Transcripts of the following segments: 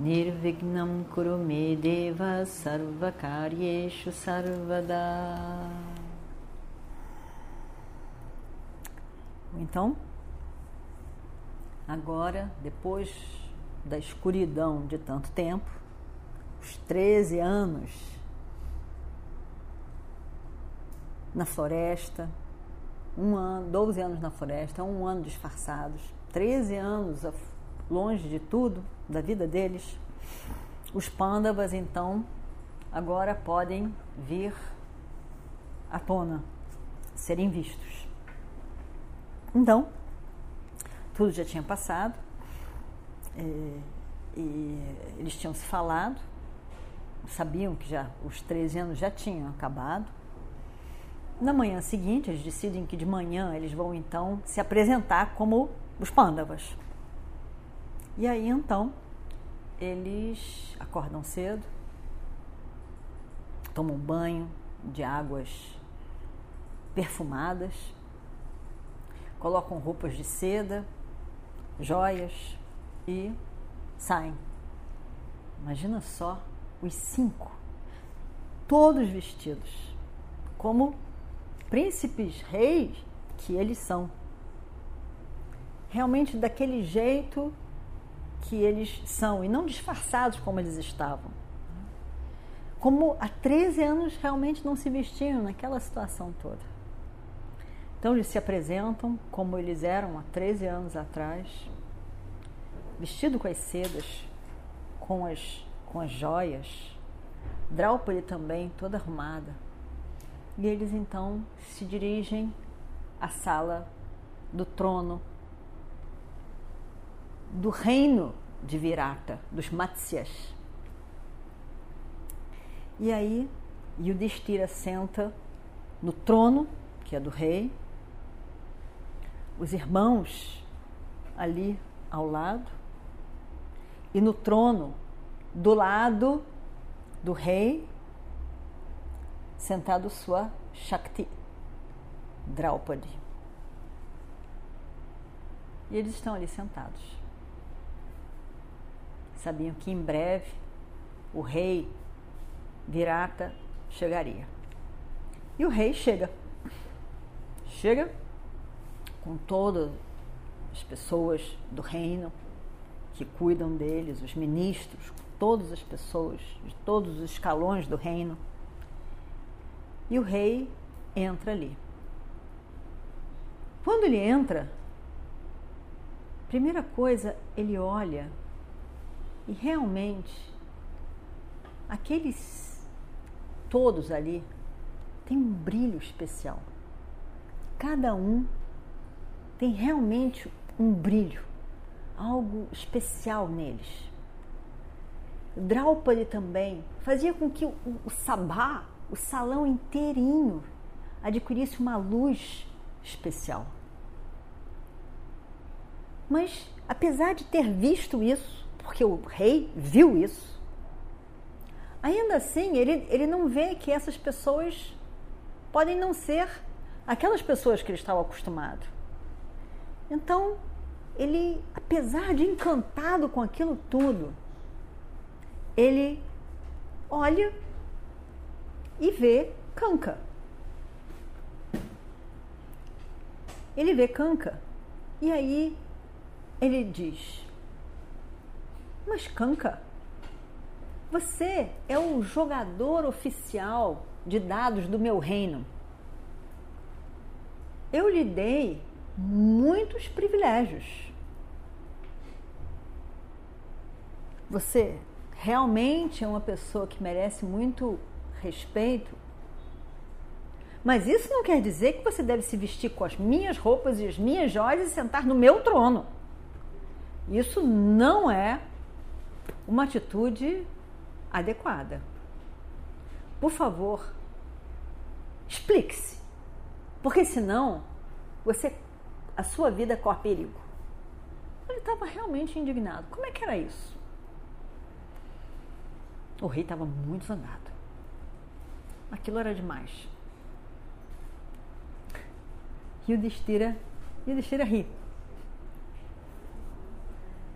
Nirvignam Kurumedeva Sarvakaryeshu Sarvada. Então, agora, depois da escuridão de tanto tempo, os 13 anos na floresta, um ano, 12 anos na floresta, um ano disfarçados, 13 anos longe de tudo, da vida deles, os pândavas então agora podem vir à tona, serem vistos. Então, tudo já tinha passado, e, e eles tinham se falado, sabiam que já os 13 anos já tinham acabado. Na manhã seguinte, eles decidem que de manhã eles vão então se apresentar como os pândavas. E aí então eles acordam cedo, tomam banho de águas perfumadas, colocam roupas de seda, joias e saem. Imagina só os cinco, todos vestidos, como príncipes, reis que eles são. Realmente daquele jeito que eles são e não disfarçados como eles estavam. Como há 13 anos realmente não se vestiam naquela situação toda. Então eles se apresentam como eles eram há 13 anos atrás, vestido com as sedas, com as, com as joias, Draupadi também toda arrumada. E eles então se dirigem à sala do trono do reino de Virata, dos Matsyas. E aí Yudhishthira senta no trono, que é do rei, os irmãos ali ao lado, e no trono, do lado do rei, sentado sua Shakti, Draupadi. E eles estão ali sentados sabiam que em breve o rei Virata chegaria. E o rei chega. Chega com todas as pessoas do reino que cuidam deles, os ministros, todas as pessoas de todos os escalões do reino. E o rei entra ali. Quando ele entra, primeira coisa, ele olha e realmente, aqueles todos ali têm um brilho especial. Cada um tem realmente um brilho, algo especial neles. Draupadi também fazia com que o, o sabá, o salão inteirinho, adquirisse uma luz especial. Mas, apesar de ter visto isso, porque o rei viu isso. Ainda assim, ele, ele não vê que essas pessoas podem não ser aquelas pessoas que ele estava acostumado. Então, ele, apesar de encantado com aquilo tudo, ele olha e vê Canca. Ele vê Canca e aí ele diz: mas Kanka, você é o jogador oficial de dados do meu reino. Eu lhe dei muitos privilégios. Você realmente é uma pessoa que merece muito respeito. Mas isso não quer dizer que você deve se vestir com as minhas roupas e as minhas joias e sentar no meu trono. Isso não é uma atitude adequada. Por favor, explique-se. Porque senão você a sua vida corre perigo. Ele estava realmente indignado. Como é que era isso? O rei estava muito zangado. Aquilo era demais. E o Destira, e o Destira ri.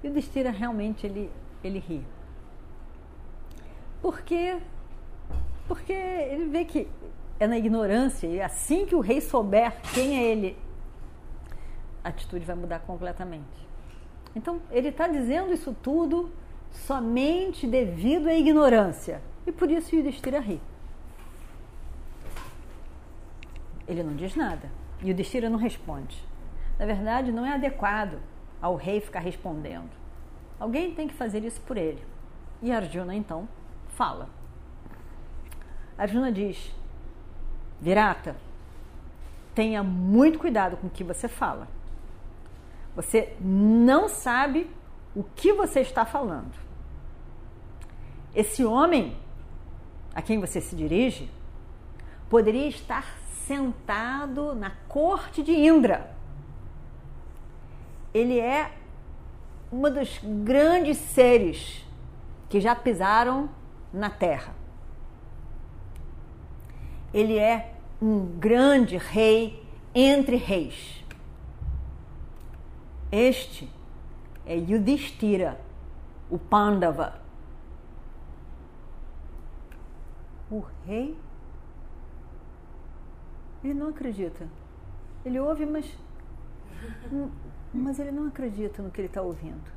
E o Destira realmente ele, ele ri. Porque, porque ele vê que é na ignorância, e assim que o rei souber quem é ele, a atitude vai mudar completamente. Então, ele está dizendo isso tudo somente devido à ignorância. E por isso Yudhishthira ri. Ele não diz nada. E o Destira não responde. Na verdade, não é adequado ao rei ficar respondendo. Alguém tem que fazer isso por ele. E Arjuna então fala. Arjuna diz: Virata, tenha muito cuidado com o que você fala. Você não sabe o que você está falando. Esse homem a quem você se dirige poderia estar sentado na corte de Indra. Ele é um dos grandes seres que já pisaram na Terra. Ele é um grande rei entre reis. Este é Yudhishthira, o Pandava. O rei, ele não acredita. Ele ouve, mas, mas ele não acredita no que ele está ouvindo.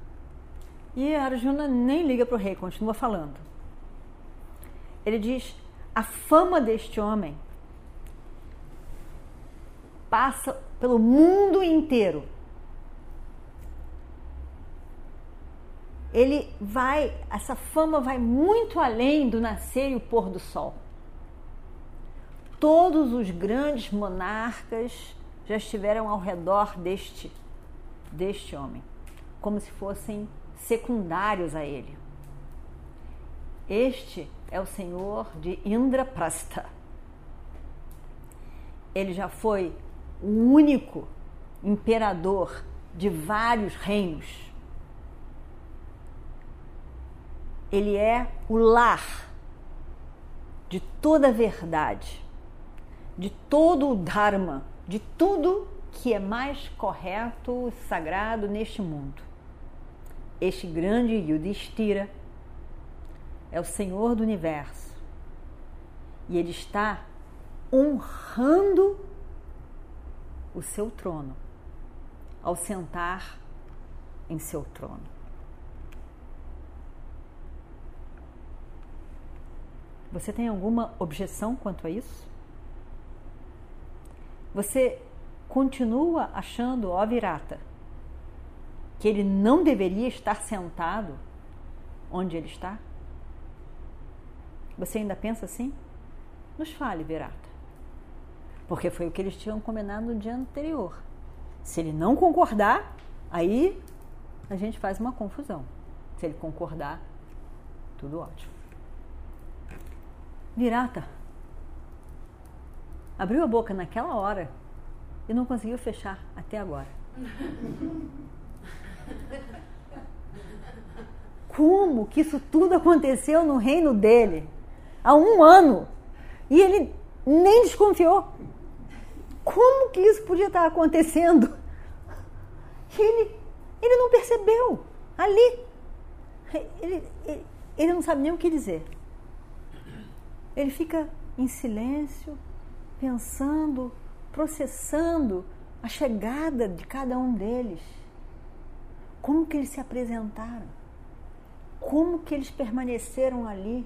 E Arjuna nem liga para o rei, continua falando. Ele diz: a fama deste homem passa pelo mundo inteiro. Ele vai, essa fama vai muito além do nascer e o pôr do sol. Todos os grandes monarcas já estiveram ao redor deste deste homem, como se fossem secundários a ele. Este é o senhor de Indraprastha. Ele já foi o único imperador de vários reinos. Ele é o lar de toda a verdade, de todo o Dharma, de tudo que é mais correto e sagrado neste mundo. Este grande Yudhishthira é o Senhor do universo e ele está honrando o seu trono ao sentar em seu trono. Você tem alguma objeção quanto a isso? Você continua achando, ó Virata, que ele não deveria estar sentado onde ele está? Você ainda pensa assim? Nos fale, Virata. Porque foi o que eles tinham combinado no dia anterior. Se ele não concordar, aí a gente faz uma confusão. Se ele concordar, tudo ótimo. Virata abriu a boca naquela hora e não conseguiu fechar até agora. Como que isso tudo aconteceu no reino dele? Há um ano. E ele nem desconfiou. Como que isso podia estar acontecendo? Ele, ele não percebeu. Ali. Ele, ele, ele não sabe nem o que dizer. Ele fica em silêncio, pensando, processando a chegada de cada um deles. Como que eles se apresentaram? Como que eles permaneceram ali?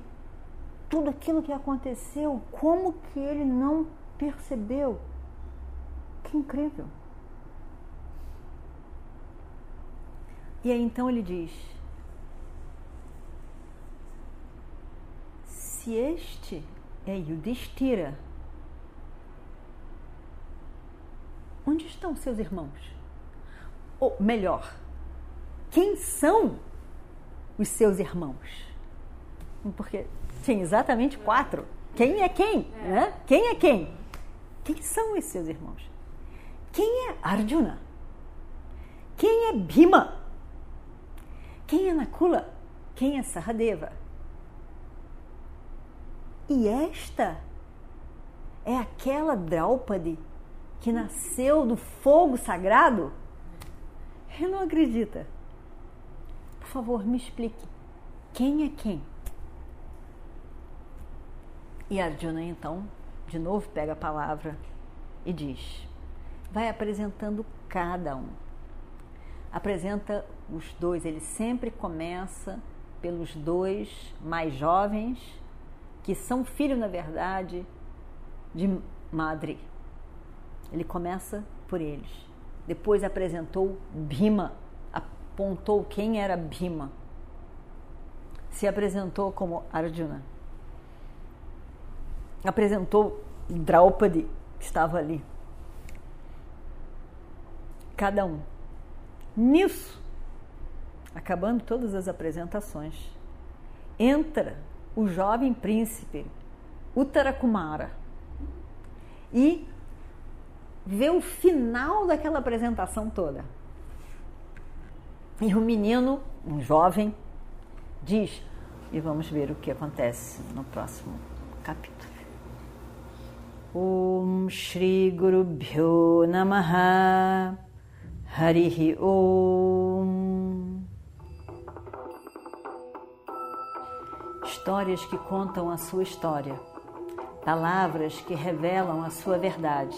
Tudo aquilo que aconteceu, como que ele não percebeu? Que incrível. E aí então ele diz: Se este é Yudhishthira, onde estão seus irmãos? Ou melhor, quem são os seus irmãos? Porque tinha exatamente quatro. Quem é quem? Né? Quem é quem? Quem são esses seus irmãos? Quem é Arjuna? Quem é Bhima? Quem é Nakula? Quem é Sahadeva? E esta é aquela Draupadi que nasceu do fogo sagrado? Ele não acredita. Por favor, me explique. Quem é quem? E Arjuna então, de novo, pega a palavra e diz: vai apresentando cada um. Apresenta os dois, ele sempre começa pelos dois mais jovens, que são filhos, na verdade, de Madre. Ele começa por eles. Depois apresentou Bhima, apontou quem era Bhima. Se apresentou como Arjuna apresentou Draupadi, que estava ali. Cada um. Nisso, acabando todas as apresentações, entra o jovem príncipe Uttarakumara e vê o final daquela apresentação toda. E o menino, um jovem, diz, e vamos ver o que acontece no próximo capítulo. Om Shri Guru Bhyo Namaha Harihi Om Histórias que contam a sua história, palavras que revelam a sua verdade.